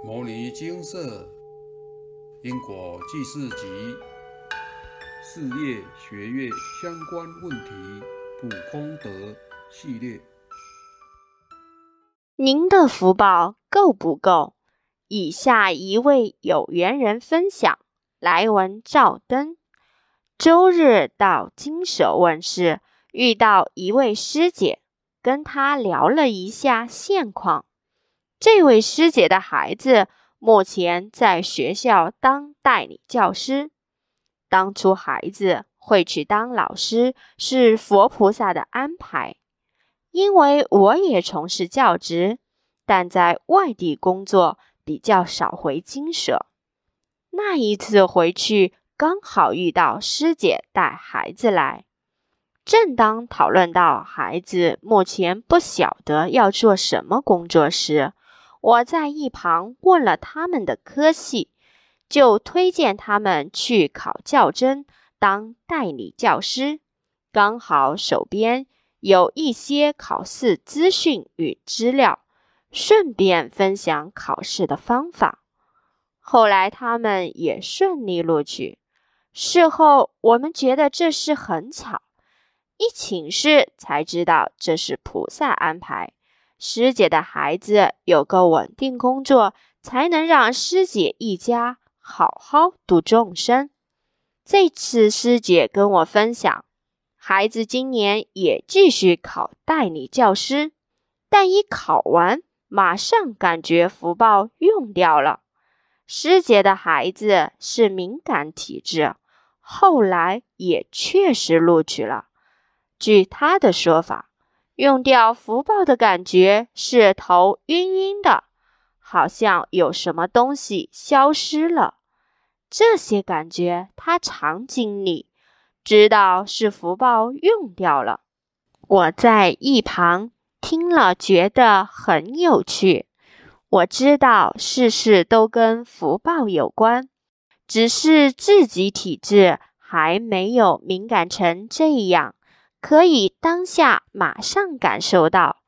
《摩尼金色因果记事集》事业学业相关问题普功德系列。您的福报够不够？以下一位有缘人分享：来文照灯。周日到金舍问事，遇到一位师姐，跟她聊了一下现况。这位师姐的孩子目前在学校当代理教师。当初孩子会去当老师是佛菩萨的安排，因为我也从事教职，但在外地工作比较少回金舍。那一次回去刚好遇到师姐带孩子来，正当讨论到孩子目前不晓得要做什么工作时，我在一旁问了他们的科系，就推荐他们去考教甄当代理教师。刚好手边有一些考试资讯与资料，顺便分享考试的方法。后来他们也顺利录取。事后我们觉得这事很巧，一请示才知道这是菩萨安排。师姐的孩子有个稳定工作，才能让师姐一家好好度众生。这次师姐跟我分享，孩子今年也继续考代理教师，但一考完，马上感觉福报用掉了。师姐的孩子是敏感体质，后来也确实录取了。据他的说法。用掉福报的感觉是头晕晕的，好像有什么东西消失了。这些感觉他常经历，知道是福报用掉了。我在一旁听了，觉得很有趣。我知道事事都跟福报有关，只是自己体质还没有敏感成这样。可以当下马上感受到，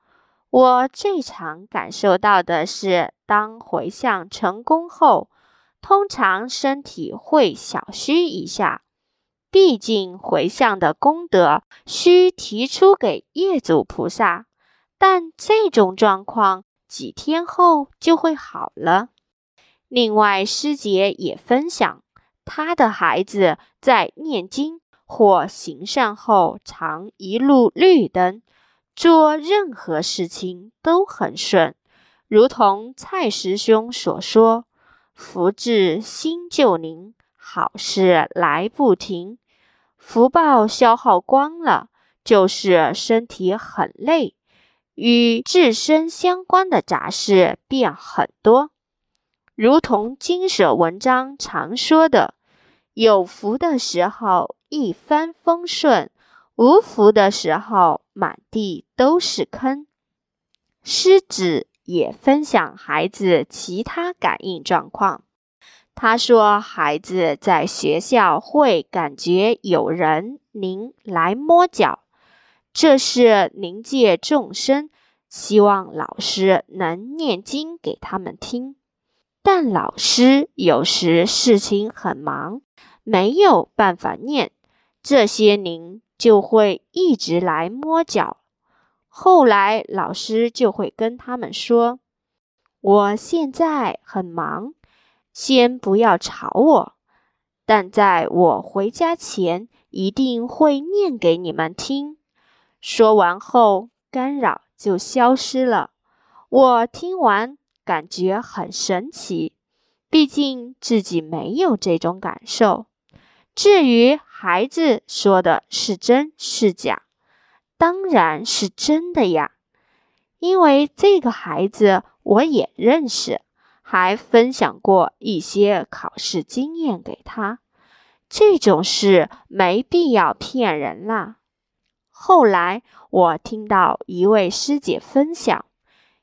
我最常感受到的是，当回向成功后，通常身体会小虚一下。毕竟回向的功德需提出给业主菩萨，但这种状况几天后就会好了。另外，师姐也分享，她的孩子在念经。或行善后，常一路绿灯，做任何事情都很顺，如同蔡师兄所说：“福至心就宁，好事来不停。”福报消耗光了，就是身体很累，与自身相关的杂事变很多，如同经舍文章常说的：“有福的时候。”一帆风顺，无福的时候满地都是坑。狮子也分享孩子其他感应状况。他说，孩子在学校会感觉有人您来摸脚，这是临界众生，希望老师能念经给他们听。但老师有时事情很忙，没有办法念。这些您就会一直来摸脚，后来老师就会跟他们说：“我现在很忙，先不要吵我，但在我回家前一定会念给你们听。”说完后，干扰就消失了。我听完感觉很神奇，毕竟自己没有这种感受。至于孩子说的是真是假，当然是真的呀，因为这个孩子我也认识，还分享过一些考试经验给他。这种事没必要骗人啦。后来我听到一位师姐分享，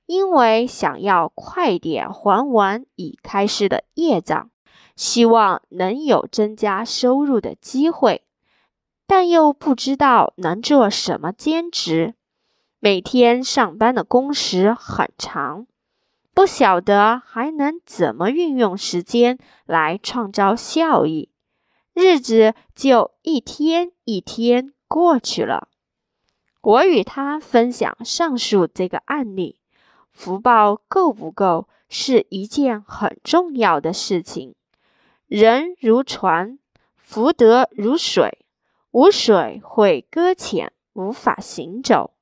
因为想要快点还完已开示的业障。希望能有增加收入的机会，但又不知道能做什么兼职。每天上班的工时很长，不晓得还能怎么运用时间来创造效益，日子就一天一天过去了。我与他分享上述这个案例，福报够不够是一件很重要的事情。人如船，福德如水，无水会搁浅，无法行走；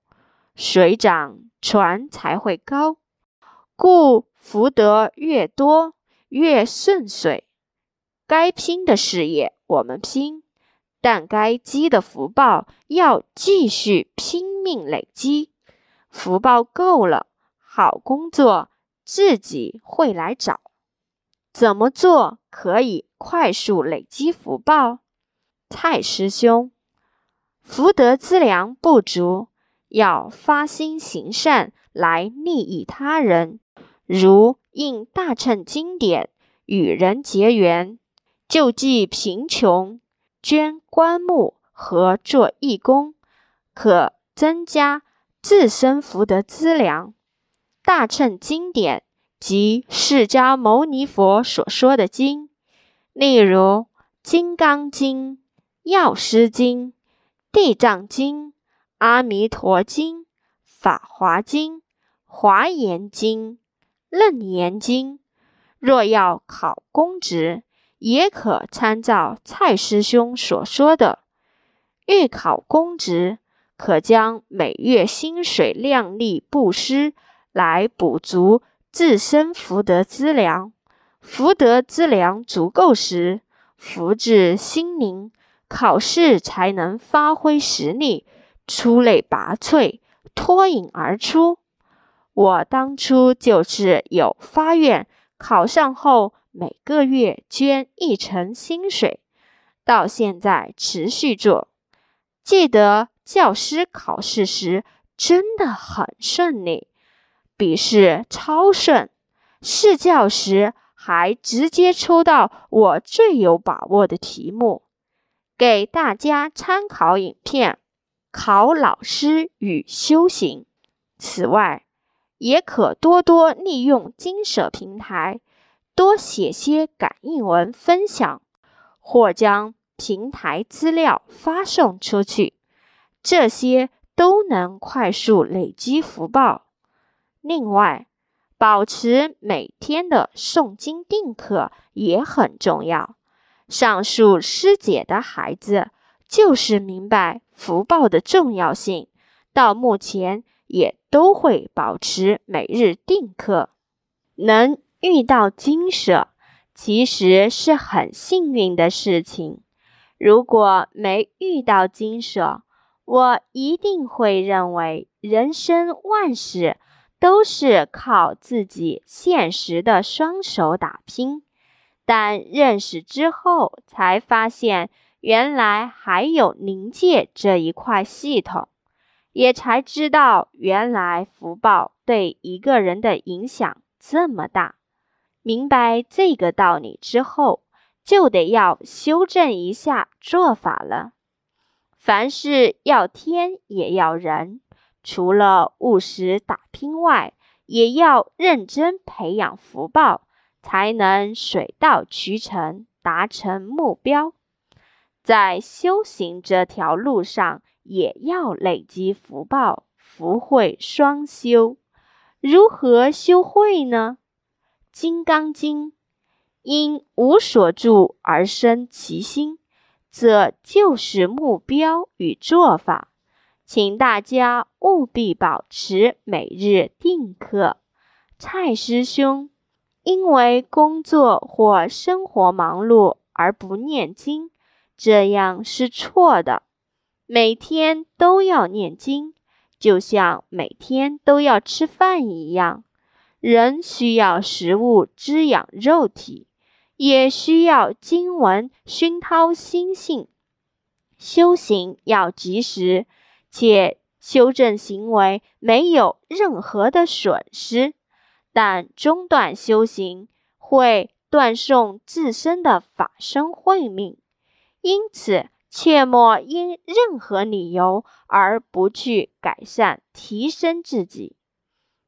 水涨船才会高。故福德越多，越顺遂。该拼的事业我们拼，但该积的福报要继续拼命累积。福报够了，好工作自己会来找。怎么做可以快速累积福报？蔡师兄，福德资粮不足，要发心行善来利益他人。如应大乘经典，与人结缘，救济贫穷，捐棺木和做义工，可增加自身福德资粮。大乘经典即释迦牟尼佛所说的经，例如《金刚经》《药师经》《地藏经》《阿弥陀经》《法华经》《华严经》。楞严经，若要考公职，也可参照蔡师兄所说的。欲考公职，可将每月薪水量力布施，来补足自身福德资粮。福德资粮足够时，福至心灵，考试才能发挥实力，出类拔萃，脱颖而出。我当初就是有发愿，考上后每个月捐一成薪水，到现在持续做。记得教师考试时真的很顺利，笔试超顺，试教时还直接抽到我最有把握的题目，给大家参考影片：考老师与修行。此外，也可多多利用金舍平台，多写些感应文分享，或将平台资料发送出去，这些都能快速累积福报。另外，保持每天的诵经定课也很重要。上述师姐的孩子就是明白福报的重要性，到目前。也都会保持每日定课，能遇到金舍，其实是很幸运的事情。如果没遇到金舍，我一定会认为人生万事都是靠自己现实的双手打拼。但认识之后，才发现原来还有灵界这一块系统。也才知道，原来福报对一个人的影响这么大。明白这个道理之后，就得要修正一下做法了。凡事要天也要人，除了务实打拼外，也要认真培养福报，才能水到渠成，达成目标。在修行这条路上。也要累积福报，福慧双修。如何修慧呢？《金刚经》因无所住而生其心，这就是目标与做法。请大家务必保持每日定课。蔡师兄因为工作或生活忙碌而不念经，这样是错的。每天都要念经，就像每天都要吃饭一样。人需要食物滋养肉体，也需要经文熏陶心性。修行要及时，且修正行为没有任何的损失。但中断修行会断送自身的法身慧命，因此。切莫因任何理由而不去改善、提升自己。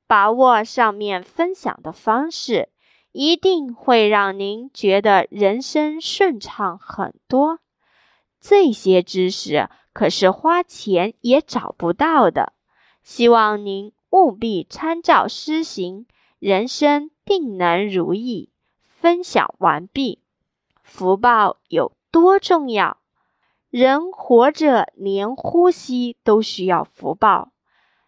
把握上面分享的方式，一定会让您觉得人生顺畅很多。这些知识可是花钱也找不到的，希望您务必参照施行，人生定能如意。分享完毕。福报有多重要？人活着，连呼吸都需要福报。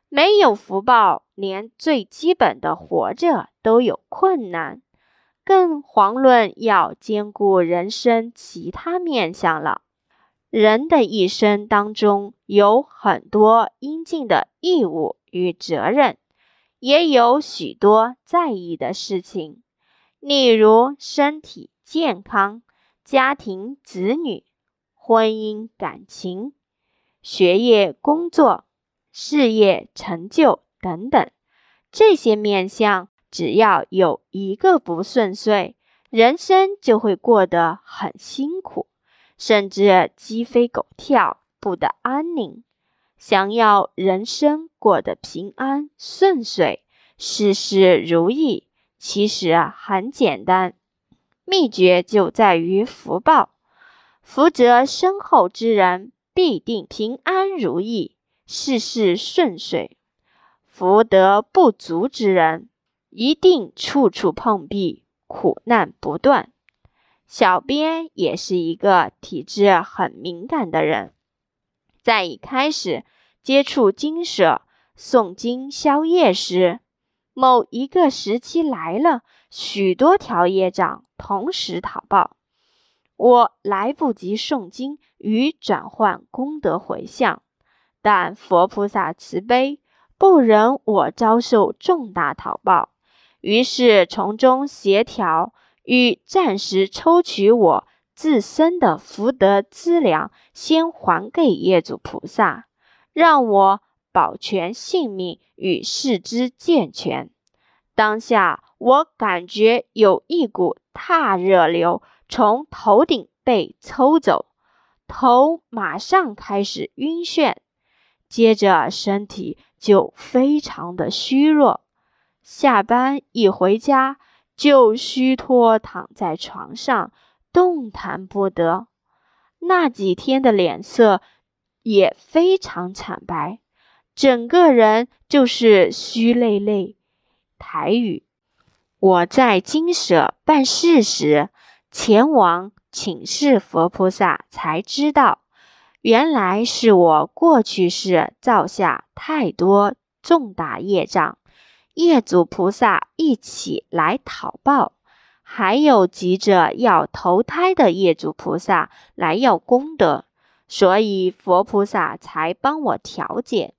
没有福报，连最基本的活着都有困难，更遑论要兼顾人生其他面相了。人的一生当中，有很多应尽的义务与责任，也有许多在意的事情，例如身体健康、家庭子女、婚姻感情、学业工作。事业成就等等，这些面相，只要有一个不顺遂，人生就会过得很辛苦，甚至鸡飞狗跳，不得安宁。想要人生过得平安顺遂，事事如意，其实很简单，秘诀就在于福报。福泽深厚之人，必定平安如意。事事顺遂，福德不足之人，一定处处碰壁，苦难不断。小编也是一个体质很敏感的人，在一开始接触经舍、诵经消业时，某一个时期来了许多条业障同时讨报，我来不及诵经与转换功德回向。但佛菩萨慈悲，不忍我遭受重大讨报，于是从中协调，与暂时抽取我自身的福德资粮，先还给业主菩萨，让我保全性命与四肢健全。当下我感觉有一股大热流从头顶被抽走，头马上开始晕眩。接着身体就非常的虚弱，下班一回家就虚脱躺在床上，动弹不得。那几天的脸色也非常惨白，整个人就是虚累累。台语，我在金舍办事时，前往请示佛菩萨，才知道。原来是我过去世造下太多重大业障，业主菩萨一起来讨报，还有急着要投胎的业主菩萨来要功德，所以佛菩萨才帮我调解。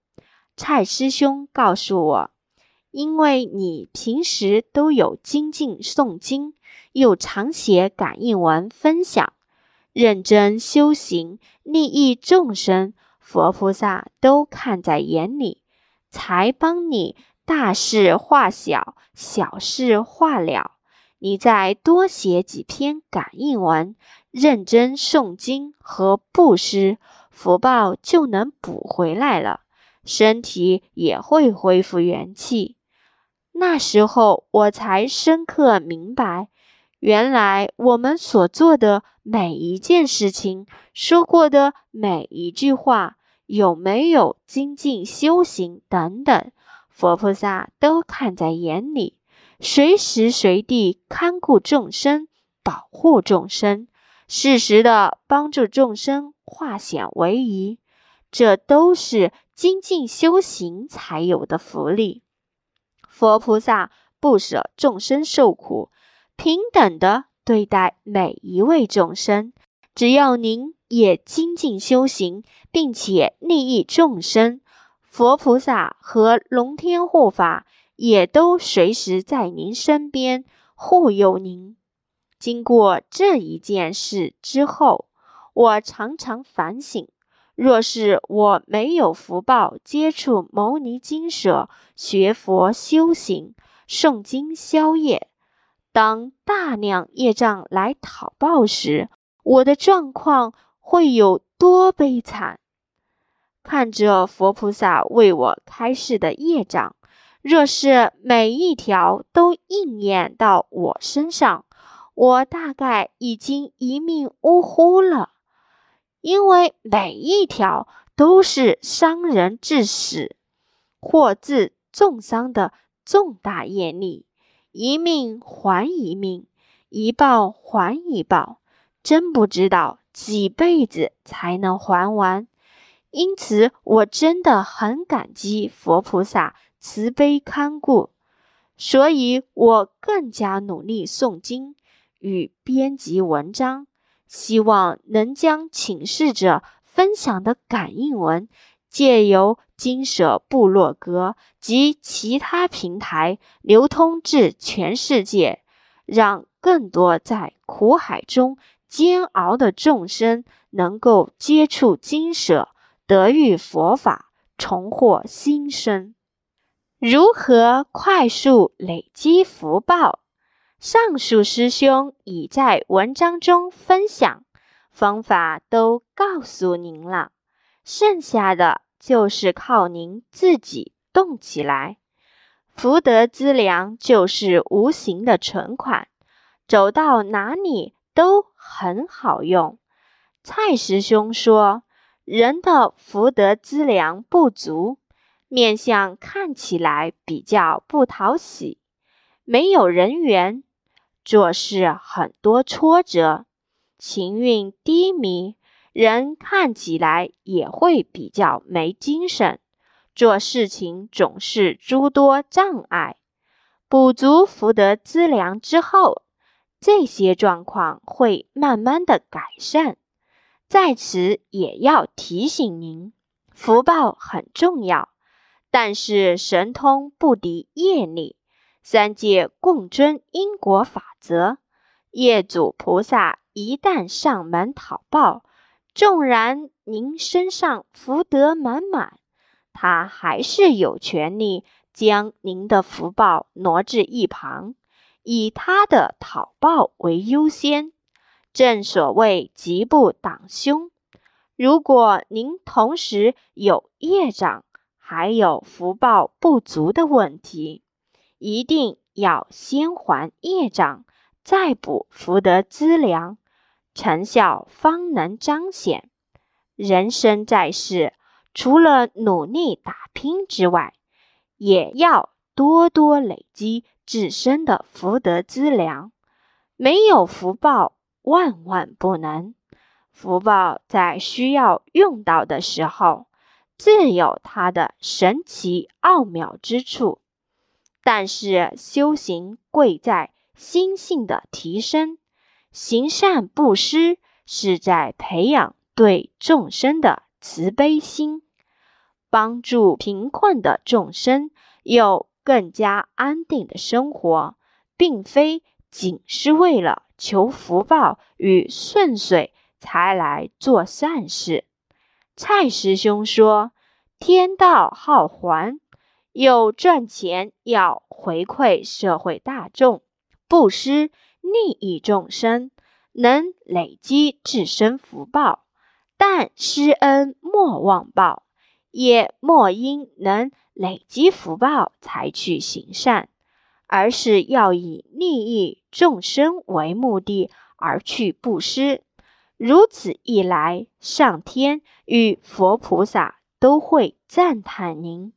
蔡师兄告诉我，因为你平时都有精进诵经，又常写感应文分享。认真修行，利益众生，佛菩萨都看在眼里，才帮你大事化小，小事化了。你再多写几篇感应文，认真诵经和布施，福报就能补回来了，身体也会恢复元气。那时候我才深刻明白。原来我们所做的每一件事情，说过的每一句话，有没有精进修行等等，佛菩萨都看在眼里，随时随地看顾众生，保护众生，适时的帮助众生化险为夷，这都是精进修行才有的福利。佛菩萨不舍众生受苦。平等的对待每一位众生，只要您也精进修行，并且利益众生，佛菩萨和龙天护法也都随时在您身边护佑您。经过这一件事之后，我常常反省：若是我没有福报接触牟尼经舍，学佛修行，诵经消业。当大量业障来讨报时，我的状况会有多悲惨？看着佛菩萨为我开示的业障，若是每一条都应验到我身上，我大概已经一命呜呼了。因为每一条都是伤人致死或致重伤的重大业力，一命还一命，一报还一报，真不知道几辈子才能还完。因此，我真的很感激佛菩萨慈悲看顾，所以我更加努力诵经与编辑文章，希望能将请示者分享的感应文借由金舍部落格及其他平台流通至全世界，让更多在苦海中煎熬的众生能够接触金舍。得遇佛法，重获新生。如何快速累积福报？上述师兄已在文章中分享方法，都告诉您了。剩下的就是靠您自己动起来。福德资粮就是无形的存款，走到哪里都很好用。蔡师兄说。人的福德资粮不足，面相看起来比较不讨喜，没有人缘，做事很多挫折，情运低迷，人看起来也会比较没精神，做事情总是诸多障碍。补足福德资粮之后，这些状况会慢慢的改善。在此也要提醒您，福报很重要，但是神通不敌业力，三界共尊因果法则。业主菩萨一旦上门讨报，纵然您身上福德满满，他还是有权利将您的福报挪至一旁，以他的讨报为优先。正所谓吉不挡凶，如果您同时有业障，还有福报不足的问题，一定要先还业障，再补福德资粮，成效方能彰显。人生在世，除了努力打拼之外，也要多多累积自身的福德资粮。没有福报。万万不能！福报在需要用到的时候，自有它的神奇奥妙之处。但是修行贵在心性的提升，行善布施是在培养对众生的慈悲心，帮助贫困的众生有更加安定的生活，并非仅是为了。求福报与顺遂才来做善事。蔡师兄说：“天道好还，有赚钱要回馈社会大众，布施利益众生，能累积自身福报。但施恩莫忘报，也莫因能累积福报才去行善。”而是要以利益众生为目的而去布施，如此一来，上天与佛菩萨都会赞叹您。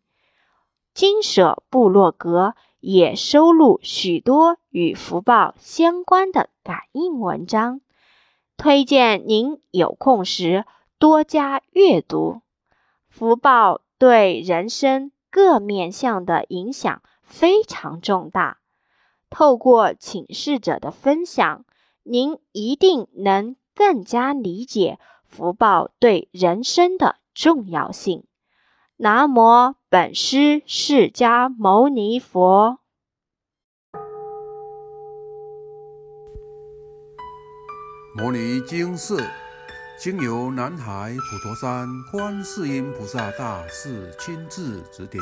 金舍部落格也收录许多与福报相关的感应文章，推荐您有空时多加阅读。福报对人生各面向的影响。非常重大。透过请示者的分享，您一定能更加理解福报对人生的重要性。南无本师释迦牟尼佛。摩尼经寺经由南海普陀山观世音菩萨大士亲自指点。